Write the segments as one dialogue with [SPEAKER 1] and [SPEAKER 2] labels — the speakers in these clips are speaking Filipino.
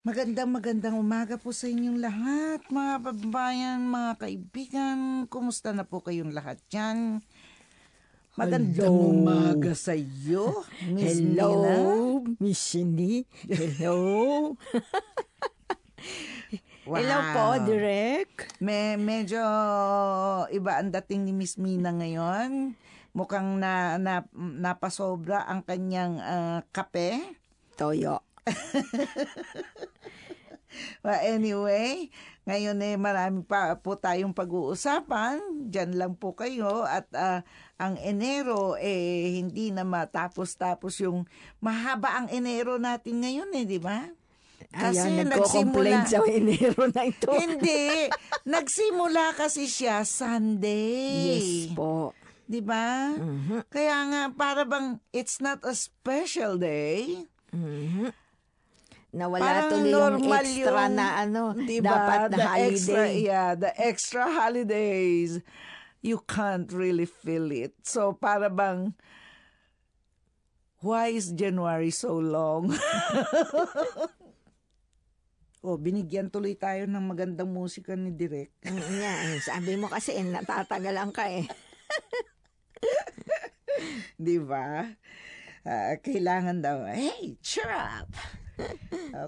[SPEAKER 1] Magandang magandang umaga po sa inyong lahat, mga babayan, mga kaibigan. Kumusta na po kayong lahat dyan? Magandang
[SPEAKER 2] Hello.
[SPEAKER 1] umaga sa iyo, Miss
[SPEAKER 2] Hello,
[SPEAKER 1] Nina.
[SPEAKER 2] Miss Cindy. Hello. Hello po, Direk.
[SPEAKER 1] Me, medyo iba ang dating ni Miss Mina ngayon. Mukhang na, na, napasobra ang kanyang ah, kape.
[SPEAKER 2] Toyo.
[SPEAKER 1] Well, anyway, ngayon eh marami pa po tayong pag-uusapan. Diyan lang po kayo at ah, ang Enero eh hindi na matapos-tapos yung mahaba ang Enero natin ngayon eh, di ba?
[SPEAKER 2] Ayan, nagko-complain sa Enero na ito.
[SPEAKER 1] hindi. Nagsimula kasi siya Sunday.
[SPEAKER 2] Yes po.
[SPEAKER 1] Di ba?
[SPEAKER 2] Mhm.
[SPEAKER 1] Kaya nga para bang it's not a special day.
[SPEAKER 2] Mhm. Nawala
[SPEAKER 1] Parang
[SPEAKER 2] tuloy yung extra
[SPEAKER 1] yung-
[SPEAKER 2] na ano,
[SPEAKER 1] Diba?
[SPEAKER 2] dapat na
[SPEAKER 1] the
[SPEAKER 2] holiday.
[SPEAKER 1] Extra, yeah, the extra holidays. You can't really feel it. So, para bang, why is January so long? oh, binigyan tuloy tayo ng magandang musika ni Direk.
[SPEAKER 2] Mm, yan. Sabi mo kasi, natatagalan ka eh.
[SPEAKER 1] Di ba? Ah, kailangan daw, hey, cheer up.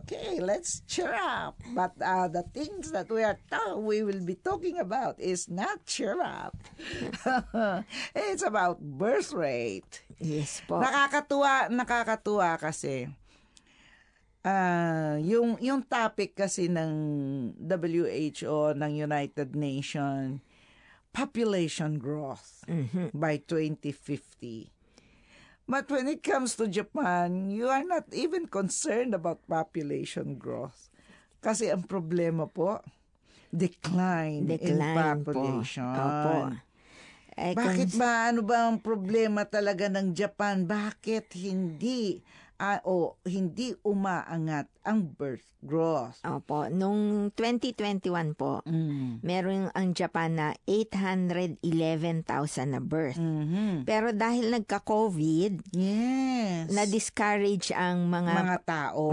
[SPEAKER 1] Okay, let's cheer up. But uh, the things that we are ta- we will be talking about is not cheer up. it's about birth rate.
[SPEAKER 2] Yes po.
[SPEAKER 1] Nakakatuwa, nakakatuwa kasi ah yung yung topic kasi ng WHO ng United Nations population growth
[SPEAKER 2] Mhm.
[SPEAKER 1] by 2050. But when it comes to Japan, you are not even concerned about population growth. Kasi ang problema po, decline, in
[SPEAKER 2] Decline po.
[SPEAKER 1] population.
[SPEAKER 2] Opo. Eh,
[SPEAKER 1] Bakit ba, ano ba ang problema talaga ng Japan? Bakit hindi, ah, o hindi umaangat ang birth growth?
[SPEAKER 2] Opo. Nung 2021 po,
[SPEAKER 1] Mm.
[SPEAKER 2] meron ang Japan na 811,000 na birth.
[SPEAKER 1] Mhm.
[SPEAKER 2] Pero dahil nagka-COVID,
[SPEAKER 1] Yes.
[SPEAKER 2] na-discourage ang mga,
[SPEAKER 1] mga tao.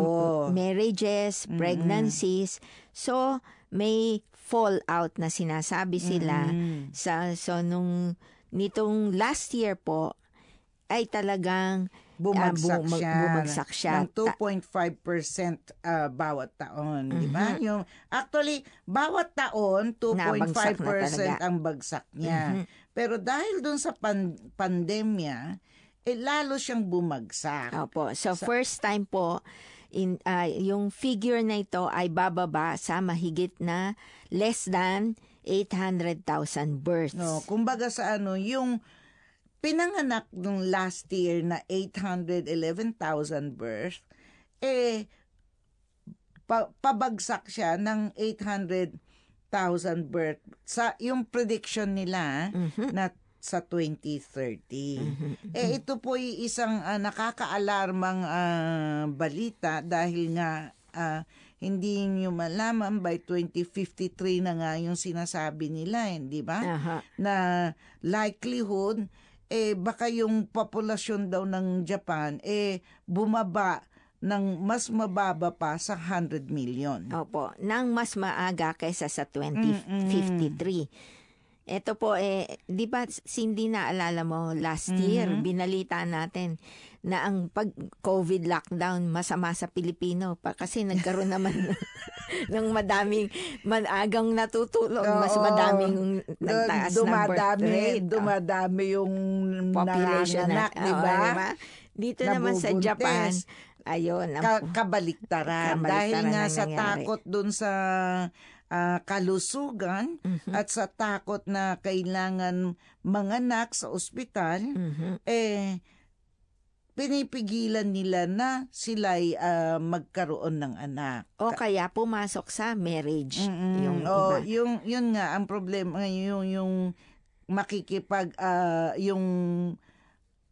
[SPEAKER 2] marriages, pregnancies. So, may fallout na sinasabi sila.
[SPEAKER 1] Mm.
[SPEAKER 2] Sa, so, nung nitong last year po, ay talagang
[SPEAKER 1] Bumagsak
[SPEAKER 2] ah, bu- mag-
[SPEAKER 1] siya.
[SPEAKER 2] bumagsak siya.
[SPEAKER 1] Ng 2.5% ah, bawat taon, di ba?
[SPEAKER 2] Mhm.
[SPEAKER 1] Yung actually bawat taon 2.5%
[SPEAKER 2] Nabagsak na talaga.
[SPEAKER 1] ang bagsak niya.
[SPEAKER 2] Mhm.
[SPEAKER 1] Pero dahil dun sa pan- pandemya, eh lalo siyang bumagsak.
[SPEAKER 2] Opo. So, first time po, in, ah, yung figure na ito ay bababa sa mahigit na less than 800,000 births.
[SPEAKER 1] No, kumbaga sa ano, yung pinanganak nung last year na 811,000 birth, eh, pa- pabagsak siya ng 800,000 birth. Sa, yung prediction nila
[SPEAKER 2] Mhm.
[SPEAKER 1] na sa 2030.
[SPEAKER 2] Mhm.
[SPEAKER 1] Eh, ito po ay isang ah, nakaka-alarmang ah, balita dahil nga ah, hindi nyo malaman by 2053 na nga yung sinasabi nila, hindi ba?
[SPEAKER 2] Aha.
[SPEAKER 1] na likelihood eh baka yung populasyon daw ng Japan eh bumaba ng mas mababa pa sa 100 million.
[SPEAKER 2] Opo, nang mas maaga kaysa sa 2053. Ito po, eh, di ba, Cindy, naalala mo, last year, binalita natin na ang pag-COVID lockdown masama sa Pilipino pa kasi nagkaroon naman ng madaming managang natutulog, mas
[SPEAKER 1] Oo.
[SPEAKER 2] madaming nagtaas ng birth
[SPEAKER 1] dumadami,
[SPEAKER 2] rate. Oh,
[SPEAKER 1] dumadami yung
[SPEAKER 2] population
[SPEAKER 1] nanganak,
[SPEAKER 2] na,
[SPEAKER 1] di ba?
[SPEAKER 2] di ba? Dito naman sa. Japan, ayun, ang
[SPEAKER 1] Ka- kabaliktaran.
[SPEAKER 2] Kabaliktaran
[SPEAKER 1] Dahil nga sa
[SPEAKER 2] nangyari.
[SPEAKER 1] takot dun sa ah, kalusugan
[SPEAKER 2] Mhm.
[SPEAKER 1] at sa takot na kailangan manganak sa ospital,
[SPEAKER 2] Mhm.
[SPEAKER 1] eh, pinipigilan nila na sila'y ah, magkaroon ng anak.
[SPEAKER 2] O kaya pumasok sa marriage
[SPEAKER 1] Mm-mm.
[SPEAKER 2] yung
[SPEAKER 1] Oo,
[SPEAKER 2] iba.
[SPEAKER 1] yung yun nga ang problema yung yung makikipag ah, yung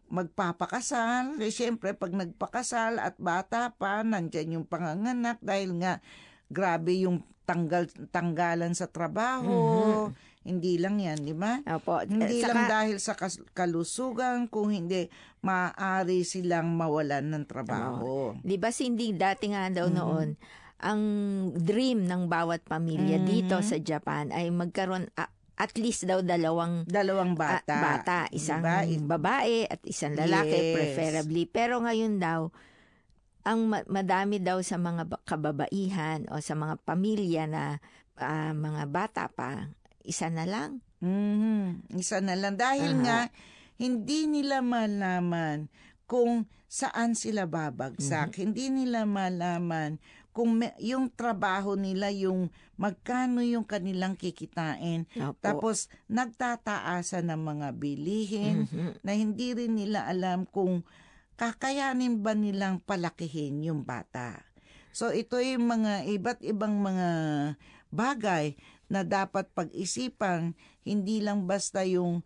[SPEAKER 1] magpapakasal, eh, syempre pag nagpakasal at bata pa, nandyan yung panganganak dahil nga grabe yung tanggal tanggalan sa trabaho. Hindi lang 'yan, di ba?
[SPEAKER 2] Opo.
[SPEAKER 1] Hindi
[SPEAKER 2] Eh,
[SPEAKER 1] lang
[SPEAKER 2] saka-
[SPEAKER 1] dahil sa kalusugan, kung hindi maaari silang mawalan ng trabaho.
[SPEAKER 2] Di ba, Cindy, dati nga daw
[SPEAKER 1] Mhm.
[SPEAKER 2] noon, ang dream ng bawat pamilya
[SPEAKER 1] Mhm.
[SPEAKER 2] dito sa Japan ay magkaroon a- at least daw dalawang
[SPEAKER 1] Dalawang bata.
[SPEAKER 2] bata, isang
[SPEAKER 1] Diba?
[SPEAKER 2] Babae at isang lalaki
[SPEAKER 1] Yes.
[SPEAKER 2] preferably. Pero ngayon daw ang ma- madami daw sa mga ba- kababaihan o sa mga pamilya na ah, mga bata pa, isa na lang.
[SPEAKER 1] Mhm. Isa na lang. Dahil
[SPEAKER 2] Aha.
[SPEAKER 1] nga, hindi nila malaman kung saan sila babagsak.
[SPEAKER 2] Mhm.
[SPEAKER 1] Hindi nila malaman kung may- yung trabaho nila, yung magkano yung kanilang kikitain.
[SPEAKER 2] Opo.
[SPEAKER 1] Tapos, nagtataasan ng mga bilihin
[SPEAKER 2] Mhm.
[SPEAKER 1] na hindi rin nila alam kung kakayanin ba nilang palakihin yung bata. So ito yung mga iba't ibang mga bagay na dapat pag-isipan, hindi lang basta yung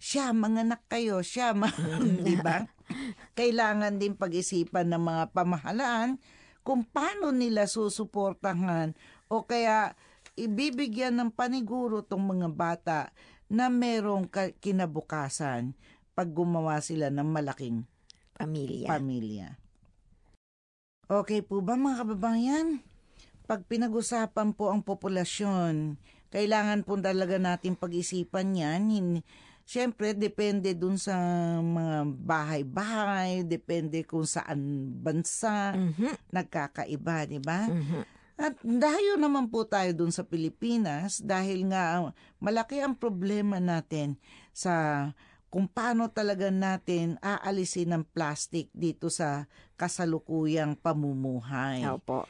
[SPEAKER 1] siya, manganak kayo, siya, ma-" di ba? Kailangan din pag-isipan ng mga pamahalaan kung paano nila susuportahan o kaya ibibigyan ng paniguro tong mga bata na merong ka- kinabukasan pag gumawa sila ng malaking
[SPEAKER 2] Pamilya.
[SPEAKER 1] pamilya. Okay po ba mga kababayan? Pag pinag-usapan po ang populasyon, kailangan po talaga natin pag-isipan yan. Siyempre, depende dun sa mga bahay-bahay, depende kung saan bansa,
[SPEAKER 2] Mhm.
[SPEAKER 1] nagkakaiba, di ba?
[SPEAKER 2] Mhm.
[SPEAKER 1] At dayo naman po tayo dun sa Pilipinas dahil nga malaki ang problema natin sa kung paano talaga natin aalisin ang plastic dito sa kasalukuyang pamumuhay.
[SPEAKER 2] Opo.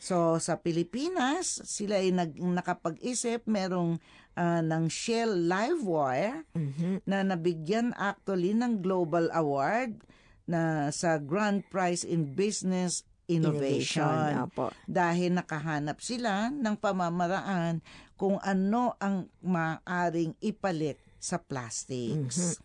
[SPEAKER 1] So sa Pilipinas, sila ay nag, nakapag-isip merong ah, ng Shell Livewire
[SPEAKER 2] Mhm.
[SPEAKER 1] na nabigyan actually ng Global Award na sa Grand Prize in Business Innovation
[SPEAKER 2] Opo.
[SPEAKER 1] dahil nakahanap sila ng pamamaraan kung ano ang maaring ipalit sa plastics.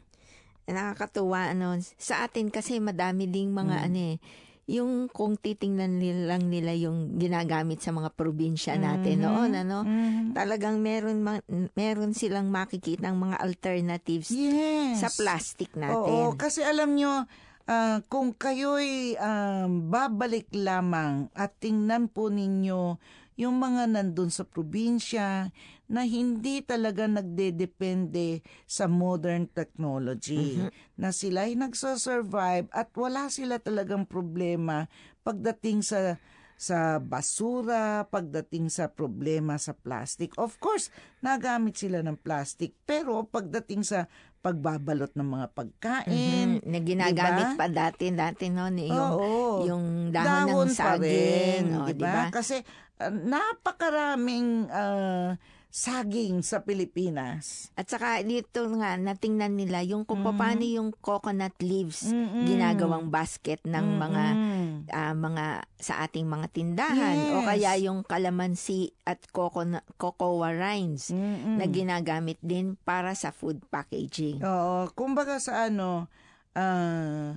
[SPEAKER 2] Nakakatuwa ano. Sa atin kasi madami ding mga
[SPEAKER 1] Mm.
[SPEAKER 2] ano eh, yung kung titingnan nila lang nila yung ginagamit sa mga probinsya natin
[SPEAKER 1] Mhm.
[SPEAKER 2] noon ano.
[SPEAKER 1] Mhm.
[SPEAKER 2] Talagang meron ma- meron silang makikita ng mga alternatives
[SPEAKER 1] Yes.
[SPEAKER 2] sa plastic
[SPEAKER 1] Oo,
[SPEAKER 2] natin.
[SPEAKER 1] kasi alam nyo, ah, kung kayo'y um, babalik lamang at tingnan po ninyo yung mga nandun sa probinsya na hindi talaga nagdedepende sa modern technology. Na sila ay nagsasurvive at wala sila talagang problema pagdating sa sa basura, pagdating sa problema sa plastic. Of course, nagamit sila ng plastic, pero pagdating sa pagbabalot ng mga pagkain,
[SPEAKER 2] Mhm. Na ginagamit
[SPEAKER 1] diba?
[SPEAKER 2] pa dati dati noon eh, yung
[SPEAKER 1] oo,
[SPEAKER 2] yung dahon, ng
[SPEAKER 1] pa rin,
[SPEAKER 2] saging, oh,
[SPEAKER 1] di
[SPEAKER 2] di
[SPEAKER 1] ba?
[SPEAKER 2] ba?
[SPEAKER 1] Kasi ah, napakaraming ah, saging sa Pilipinas.
[SPEAKER 2] At saka dito nga natingnan nila yung kung
[SPEAKER 1] Mhm.
[SPEAKER 2] paano yung coconut leaves
[SPEAKER 1] Mm-mm.
[SPEAKER 2] ginagawang basket ng mga
[SPEAKER 1] Mm-mm.
[SPEAKER 2] ah, mga sa ating mga tindahan o
[SPEAKER 1] Yes.
[SPEAKER 2] kaya yung kalamansi at coconut, cocoa rinds
[SPEAKER 1] Mm-mm.
[SPEAKER 2] na ginagamit din para sa food packaging.
[SPEAKER 1] Oo, kumbaga sa ano, ah,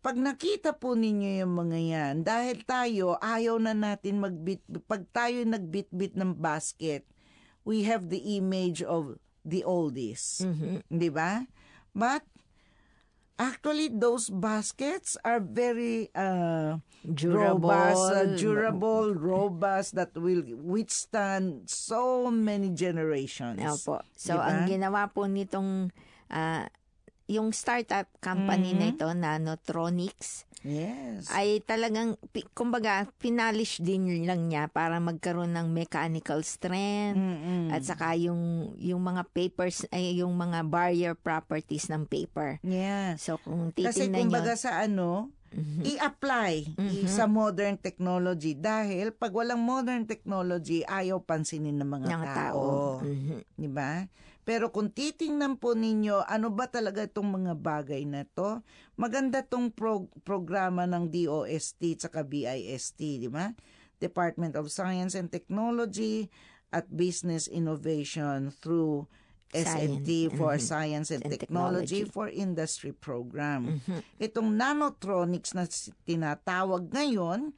[SPEAKER 1] pag nakita po ninyo yung mga yan, dahil tayo, ayaw na natin magbit, pag tayo nagbitbit ng basket, we have the image of the oldies.
[SPEAKER 2] Mhm.
[SPEAKER 1] Di ba? But, actually, those baskets are very uh,
[SPEAKER 2] Durable.
[SPEAKER 1] robust, uh, durable, robust, that will withstand so many generations.
[SPEAKER 2] Opo. So,
[SPEAKER 1] Diba?
[SPEAKER 2] ang ginawa po nitong ah, yung startup company na
[SPEAKER 1] Mhm.
[SPEAKER 2] ito, Nanotronics,
[SPEAKER 1] Yes.
[SPEAKER 2] ay talagang, kumbaga, pinalish din lang niya para magkaroon ng mechanical strength,
[SPEAKER 1] Mm-mm.
[SPEAKER 2] at saka yung, yung mga papers, ay yung mga barrier properties ng paper.
[SPEAKER 1] Yes.
[SPEAKER 2] So, kung
[SPEAKER 1] Kasi
[SPEAKER 2] titingnan
[SPEAKER 1] kumbaga
[SPEAKER 2] nyo,
[SPEAKER 1] sa ano,
[SPEAKER 2] Mhm.
[SPEAKER 1] i-apply
[SPEAKER 2] Mhm.
[SPEAKER 1] sa modern technology dahil pag walang modern technology, ayaw pansinin ng mga
[SPEAKER 2] ng
[SPEAKER 1] tao.
[SPEAKER 2] tao. Mhm.
[SPEAKER 1] Di ba? Pero kung titingnan po ninyo, ano ba talaga itong mga bagay na to? Maganda tong pro- programa ng DOST at BIST, di ba? Department of Science and Technology at Business Innovation through SNT for
[SPEAKER 2] mhm.
[SPEAKER 1] Science and,
[SPEAKER 2] And
[SPEAKER 1] Technology,
[SPEAKER 2] Technology.
[SPEAKER 1] for Industry Program.
[SPEAKER 2] Mhm.
[SPEAKER 1] Itong nanotronics na tinatawag ngayon,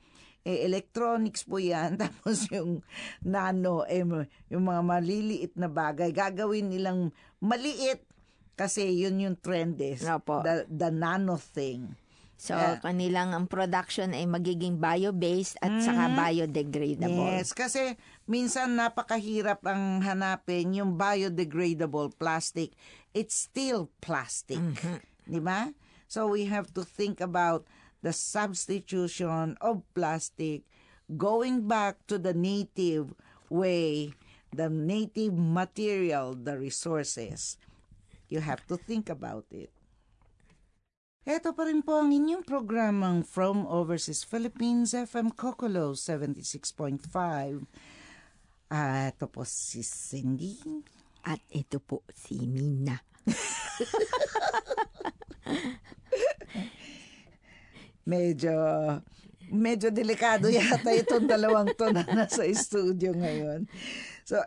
[SPEAKER 1] eh, electronics po yan. Tapos yung nano, eh, yung mga maliliit na bagay, gagawin nilang maliit kasi yun yung trend is.
[SPEAKER 2] Opo.
[SPEAKER 1] The, the nano thing.
[SPEAKER 2] So,
[SPEAKER 1] Yeah.
[SPEAKER 2] kanilang ang production ay magiging bio-based at saka biodegradable.
[SPEAKER 1] Yes, kasi minsan napakahirap ang hanapin yung biodegradable plastic. It's still plastic. Di ba? So we have to think about the substitution of plastic going back to the native way, the native material, the resources. You have to think about it. Ito pa rin po ang inyong programang From Overseas Philippines, FM Kokolo 76.5. Ah, ito po si Cindy.
[SPEAKER 2] At ito po si Mina.
[SPEAKER 1] Medyo, medyo delikado yata itong dalawang to na nasa studio ngayon. So,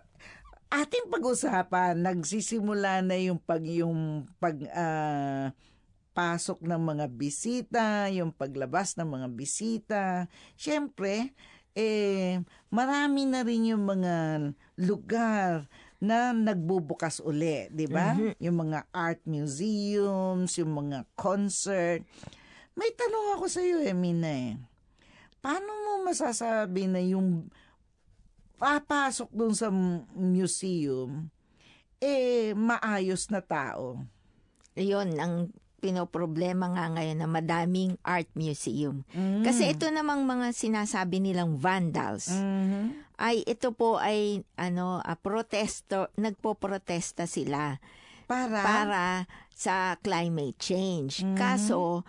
[SPEAKER 1] ating pag-usapan, nagsisimula na yung pag, yung pag, ah, pasok ng mga bisita, yung paglabas ng mga bisita. Siyempre, eh, marami na rin yung mga lugar na nagbubukas uli, di ba? Yung mga art museums, yung mga concert. May tanong ako sa iyo, Emina eh. Paano mo masasabi na yung papasok dun sa museum, eh, maayos na tao?
[SPEAKER 2] Yun ang pinoproblema nga ngayon na madaming art museum. Kasi ito namang mga sinasabi nilang vandals.
[SPEAKER 1] Mhm.
[SPEAKER 2] Ay ito po ay ano, a protesto, nagpo-protesta sila
[SPEAKER 1] Para?
[SPEAKER 2] para sa climate change. Kaso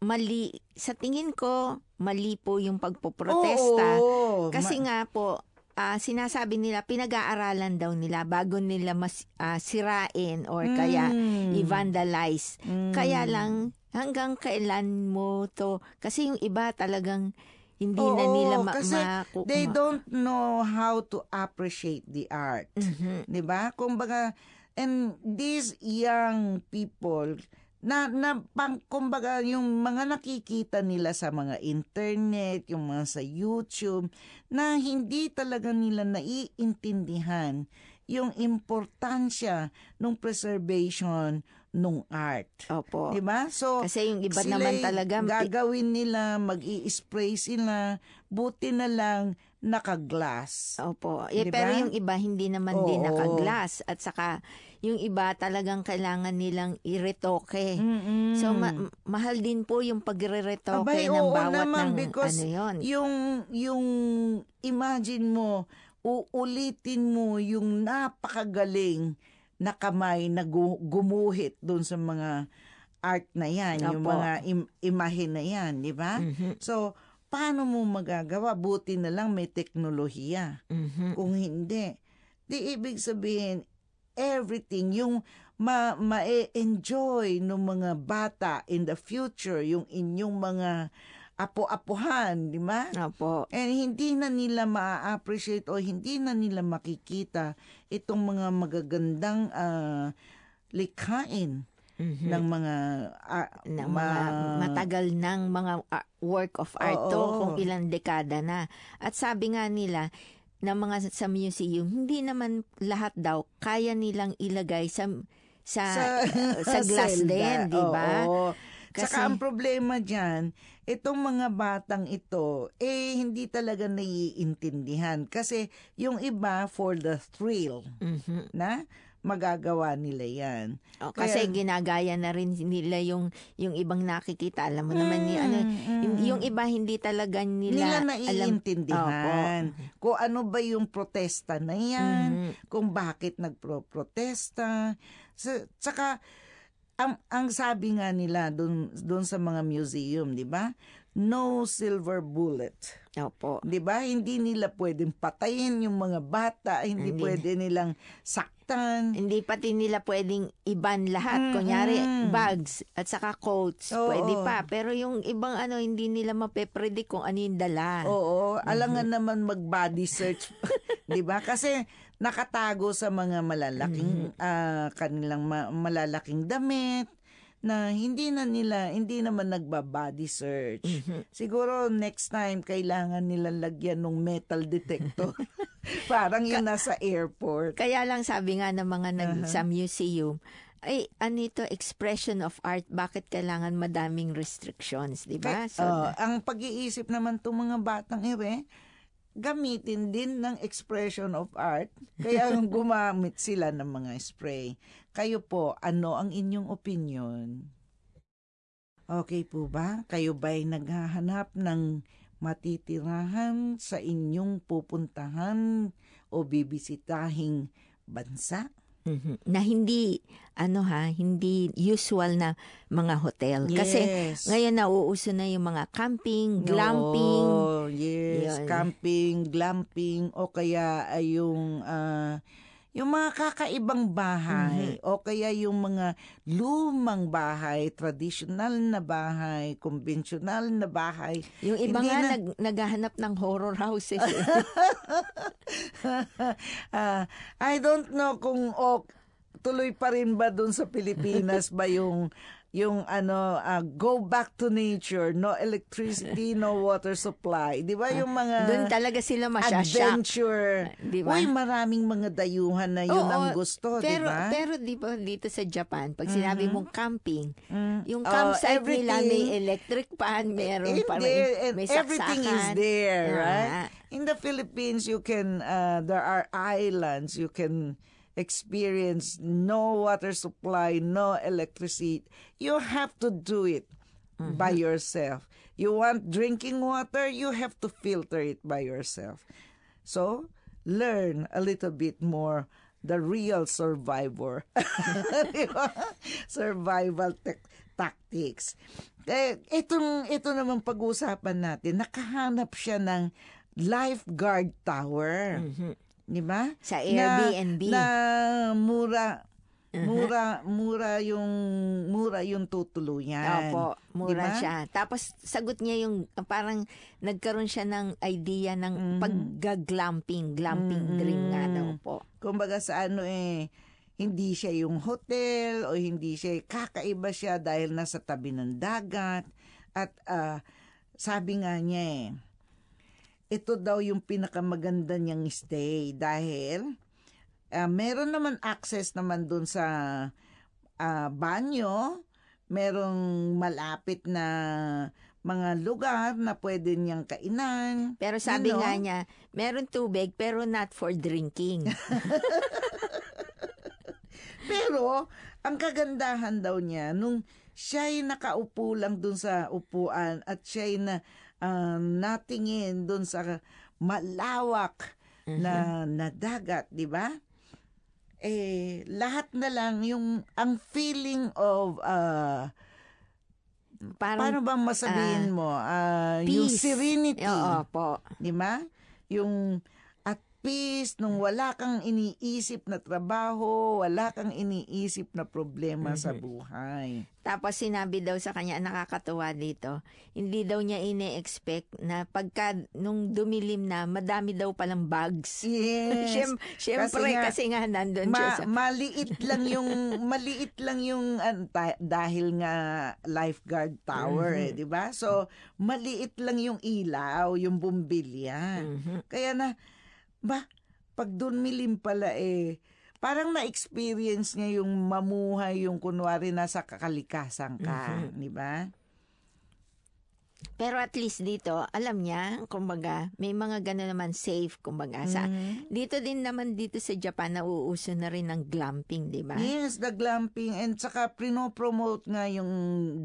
[SPEAKER 2] mali sa tingin ko mali po yung pagpoprotesta.
[SPEAKER 1] Oo.
[SPEAKER 2] Kasi
[SPEAKER 1] Ma-
[SPEAKER 2] nga po, ah, sinasabi nila, pinag-aaralan daw nila bago nila mas ah, sirain or kaya
[SPEAKER 1] Mm.
[SPEAKER 2] i-vandalize.
[SPEAKER 1] Mm.
[SPEAKER 2] Kaya lang, hanggang kailan mo to, kasi yung iba talagang hindi na
[SPEAKER 1] Oo,
[SPEAKER 2] nila ma-
[SPEAKER 1] kasi
[SPEAKER 2] maku-
[SPEAKER 1] they
[SPEAKER 2] ma-
[SPEAKER 1] don't know how to appreciate the art.
[SPEAKER 2] Mhm.
[SPEAKER 1] 'Di ba? Kumbaga and these young people na na pang kumbaga yung mga nakikita nila sa mga internet, yung mga sa YouTube na hindi talaga nila naiintindihan yung importansya ng preservation ng art.
[SPEAKER 2] Opo.
[SPEAKER 1] 'Di ba? So
[SPEAKER 2] Kasi yung iba naman talaga,
[SPEAKER 1] gagawin nila, mag-i-spray sila, buti na lang naka-glass.
[SPEAKER 2] Opo. Eh,
[SPEAKER 1] Di
[SPEAKER 2] pero yung iba hindi naman din
[SPEAKER 1] Oo.
[SPEAKER 2] naka-glass. At saka, yung iba talagang kailangan nilang iretoke.
[SPEAKER 1] Mm-mm.
[SPEAKER 2] So, ma- mahal din po yung pagre-retoke
[SPEAKER 1] Abay,
[SPEAKER 2] ng bawat
[SPEAKER 1] naman,
[SPEAKER 2] ng
[SPEAKER 1] because
[SPEAKER 2] ano yun.
[SPEAKER 1] yung yung imagine mo uulitin mo yung napakagaling na kamay na gu- gumuhit doon sa mga art na yan, yung
[SPEAKER 2] Opo.
[SPEAKER 1] mga im- imahe na yan, di ba?
[SPEAKER 2] Mhm.
[SPEAKER 1] So, paano mo magagawa? Buti na lang may teknolohiya.
[SPEAKER 2] Mhm.
[SPEAKER 1] Kung hindi, di ibig sabihin, everything, yung ma ma-enjoy ng mga bata in the future, yung inyong mga apo-apuhan, di ba?
[SPEAKER 2] Opo.
[SPEAKER 1] And hindi na nila ma-appreciate o hindi na nila makikita itong mga magagandang ah, likhain
[SPEAKER 2] Mhm.
[SPEAKER 1] ng mga ah,
[SPEAKER 2] ng
[SPEAKER 1] ma-
[SPEAKER 2] mga matagal ng mga ah, work of art to
[SPEAKER 1] Oo.
[SPEAKER 2] kung ilang dekada na. At sabi nga nila na mga sa museum, hindi naman lahat daw kaya nilang ilagay sa sa sa, glass
[SPEAKER 1] selda.
[SPEAKER 2] din, di ba?
[SPEAKER 1] Oo.
[SPEAKER 2] Kasi-
[SPEAKER 1] Saka ang problema dyan, itong mga batang ito, eh hindi talaga naiintindihan. Kasi yung iba for the thrill
[SPEAKER 2] Mhm.
[SPEAKER 1] na magagawa nila yan.
[SPEAKER 2] O,
[SPEAKER 1] Kaya-
[SPEAKER 2] kasi ginagaya na rin nila yung yung ibang nakikita. Alam mo naman ni ano,
[SPEAKER 1] Mm,
[SPEAKER 2] yung,
[SPEAKER 1] mm.
[SPEAKER 2] yung iba hindi talaga nila,
[SPEAKER 1] Nila
[SPEAKER 2] alam.
[SPEAKER 1] naiintindihan kung ano ba yung protesta na yan,
[SPEAKER 2] Mhm.
[SPEAKER 1] kung bakit nagpro-protesta. Sa, saka, ang, ang sabi nga nila dun, dun sa mga museum, di ba? No silver bullet.
[SPEAKER 2] Opo.
[SPEAKER 1] 'Di ba? Hindi nila pwedeng patayin yung mga bata, hindi,
[SPEAKER 2] Hindi.
[SPEAKER 1] pwede nilang saktan.
[SPEAKER 2] Hindi pati nila pwedeng iban lahat.
[SPEAKER 1] Mm-mm.
[SPEAKER 2] Kunyari, bags at saka coats.
[SPEAKER 1] Oo.
[SPEAKER 2] Pwede pa. Pero yung ibang ano, hindi nila mapepredict kung ano yung dala.
[SPEAKER 1] Oo, alangan naman mag-body search, 'di ba? Kasi nakatago sa mga malalaking ah, kanilang ma- malalaking damit na hindi na nila hindi naman nagba-body search. Siguro next time kailangan nila lagyan ng metal detector. Parang yung nasa airport.
[SPEAKER 2] Kaya lang sabi nga ng mga nag, sa museum, Ay, ano ito, expression of art, bakit kailangan madaming restrictions, di ba?
[SPEAKER 1] Kay- oh, ang pag-iisip naman itong mga batang ere, gamitin din ng expression of art. Kaya gumamit sila ng mga spray. Kayo po, ano ang inyong opinion? Okay po ba? Kayo ba'y naghahanap ng matitirahan sa inyong pupuntahan o bibisitahing bansa?
[SPEAKER 2] Mhm. Na hindi, ano ha, hindi usual na mga hotel. Kasi
[SPEAKER 1] Yes.
[SPEAKER 2] ngayon nauuso na yung mga camping, glamping.
[SPEAKER 1] Oh, yes,
[SPEAKER 2] Yun.
[SPEAKER 1] camping, glamping o kaya ay yung ah, yung mga kakaibang bahay o kaya yung mga lumang bahay, traditional na bahay, konbensyonal na bahay.
[SPEAKER 2] Yung iba nga
[SPEAKER 1] na-
[SPEAKER 2] nag, naghahanap ng horror houses. eh.
[SPEAKER 1] Ah, I don't know kung o tuloy pa rin ba doon sa Pilipinas ba yung yung ano ah, go back to nature no electricity no water supply di ba yung mga
[SPEAKER 2] Doon talaga sila masyashock.
[SPEAKER 1] adventure
[SPEAKER 2] Di ba?
[SPEAKER 1] uy maraming mga dayuhan na yun
[SPEAKER 2] Oo,
[SPEAKER 1] ang gusto di
[SPEAKER 2] pero,
[SPEAKER 1] ba
[SPEAKER 2] Pero di ba dito sa Japan, pag sinabi mong camping,
[SPEAKER 1] Mm.
[SPEAKER 2] yung
[SPEAKER 1] Oh,
[SPEAKER 2] campsite nila may
[SPEAKER 1] everything-
[SPEAKER 2] electric pan, meron pa rin, may
[SPEAKER 1] everything is
[SPEAKER 2] saksakan.
[SPEAKER 1] there,
[SPEAKER 2] Ah.
[SPEAKER 1] right? In the Philippines, you can, uh, there are islands, you can experience no water supply, no electricity. You have to do it by
[SPEAKER 2] Mm-hmm.
[SPEAKER 1] yourself. You want drinking water, you have to filter it by yourself. So, learn a little bit more the real survivor. Survival tec- tactics. Eh, itong, ito naman pag-uusapan natin, nakahanap siya ng lifeguard tower. Di ba?
[SPEAKER 2] Mm-hmm. Sa
[SPEAKER 1] Na-
[SPEAKER 2] Airbnb.
[SPEAKER 1] Na, mura, mura, mura yung, mura yung tutuluyan.
[SPEAKER 2] Opo, mura
[SPEAKER 1] Di ba?
[SPEAKER 2] siya. Tapos sagot niya yung uh, parang nagkaroon siya ng idea ng
[SPEAKER 1] Mm-hmm.
[SPEAKER 2] pagga-glamping, glamping dream nga daw po.
[SPEAKER 1] Kumbaga sa ano eh, hindi siya yung hotel o hindi siya, kakaiba siya dahil nasa tabi ng dagat. At ah, sabi nga niya eh, ito daw yung pinakamaganda niyang stay dahil ah, meron naman access naman dun sa ah, banyo, merong malapit na mga lugar na pwede niyang kainan.
[SPEAKER 2] Pero sabi
[SPEAKER 1] You know?
[SPEAKER 2] nga niya, meron tubig pero not for drinking.
[SPEAKER 1] Pero, ang kagandahan daw niya, nung siya'y nakaupo lang dun sa upuan at siya'y na, um, natingin dun sa malawak na, na dagat, di ba? Eh, lahat na lang yung, ang feeling of, uh,
[SPEAKER 2] Parang
[SPEAKER 1] paano bang masabihin mo? Uh, yung
[SPEAKER 2] peace.
[SPEAKER 1] serenity.
[SPEAKER 2] Oo po.
[SPEAKER 1] Di ba? Yung peace, nung wala kang iniisip na trabaho, wala kang iniisip na problema sa buhay.
[SPEAKER 2] Tapos sinabi daw sa kanya, nakakatuwa dito, hindi daw niya ine-expect na pagka nung dumilim na, madami daw palang bugs.
[SPEAKER 1] Yes.
[SPEAKER 2] Siyem- Siyempre,
[SPEAKER 1] nga,
[SPEAKER 2] kasi nga nandun
[SPEAKER 1] ma-
[SPEAKER 2] siya sa...
[SPEAKER 1] maliit lang yung maliit lang yung ta- dahil nga lifeguard tower eh, 'di ba? So maliit lang yung ilaw, yung bumbilya.
[SPEAKER 2] Mhm.
[SPEAKER 1] Kaya na ba pag doon milim pala eh parang na-experience niya yung mamuhay yung kunwari nasa kakalikasan ka, di ba?
[SPEAKER 2] Pero at least dito, alam niya, kumbaga, may mga gano'n naman safe, kumbaga. Sa,
[SPEAKER 1] Mhm.
[SPEAKER 2] Dito din naman dito sa Japan, nauuso na rin ng glamping, di ba?
[SPEAKER 1] Yes, the glamping and saka prino-promote nga yung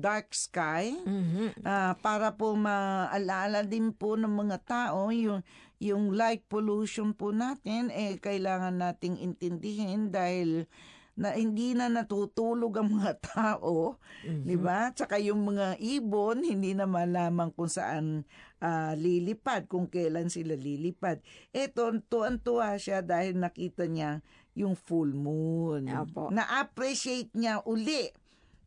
[SPEAKER 1] dark sky.
[SPEAKER 2] Mhm.
[SPEAKER 1] Ah, para po maalala din po ng mga tao yung yung light pollution po natin eh kailangan nating intindihin dahil na hindi na natutulog ang mga tao, 'di ba? Tsaka yung mga ibon hindi na malaman kung saan ah, lilipad, kung kailan sila lilipad. Eto, tuwan-tuwa siya dahil nakita niya yung full moon.
[SPEAKER 2] Opo.
[SPEAKER 1] Na-appreciate niya uli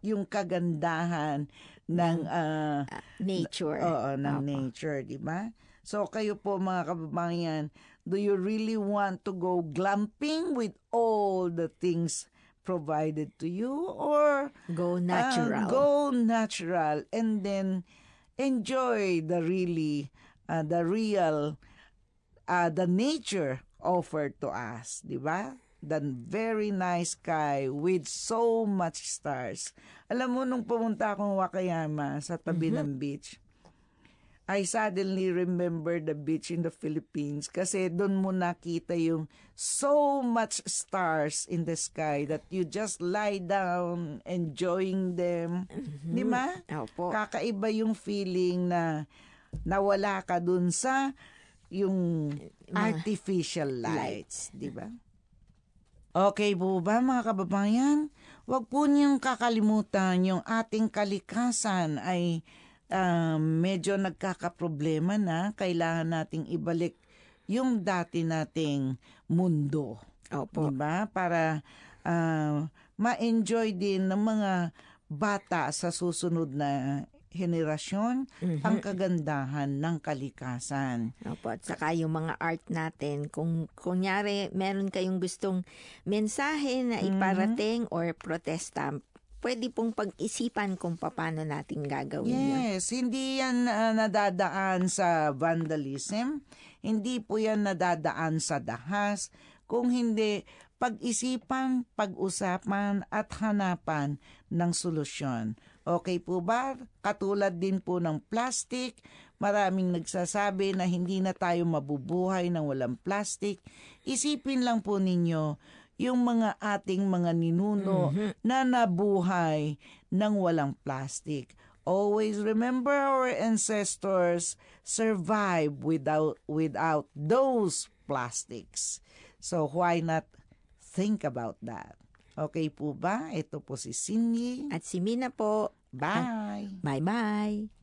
[SPEAKER 1] yung kagandahan ng
[SPEAKER 2] Ah, nature.
[SPEAKER 1] oo, ng
[SPEAKER 2] Opo.
[SPEAKER 1] nature, di ba? So kayo po mga kababayan, do you really want to go glamping with all the things provided to you or
[SPEAKER 2] Go
[SPEAKER 1] ah,
[SPEAKER 2] natural.
[SPEAKER 1] go natural and then enjoy the really uh, the real uh, the nature offered to us, di ba? the very nice sky with so much stars. Alam mo, nung pumunta akong Wakayama sa tabi ng beach, I suddenly remember the beach in the Philippines kasi doon mo nakita yung so much stars in the sky that you just lie down enjoying them. Di ba?
[SPEAKER 2] Opo.
[SPEAKER 1] Kakaiba yung feeling na nawala ka dun sa yung artificial lights, di ba? Okay po ba mga kababayan? Huwag po niyong kakalimutan yung ating kalikasan ay ah, medyo nagkakaproblema na. Kailangan nating ibalik yung dati nating mundo.
[SPEAKER 2] Opo.
[SPEAKER 1] Diba? Para ah, ma-enjoy din ng mga bata sa susunod na henerasyon ang kagandahan ng kalikasan.
[SPEAKER 2] Opo, at saka yung mga art natin, kung kunyari meron kayong gustong mensahe na iparating or protesta, pwede pong pag-isipan kung paano natin gagawin yun.
[SPEAKER 1] Yes, hindi yan ah, nadadaan sa vandalism, hindi po yan nadadaan sa dahas, kung hindi pag-isipan, pag-usapan at hanapan ng solusyon. Okay po ba? Katulad din po ng plastic, maraming nagsasabi na hindi na tayo mabubuhay ng walang plastic. Isipin lang po ninyo yung mga ating mga ninuno na nabuhay ng walang plastic. Always remember our ancestors survived without without those plastics. So why not think about that? Okay po ba? Ito po si Cindy.
[SPEAKER 2] At si Mina po,
[SPEAKER 1] Bye!
[SPEAKER 2] bye-bye!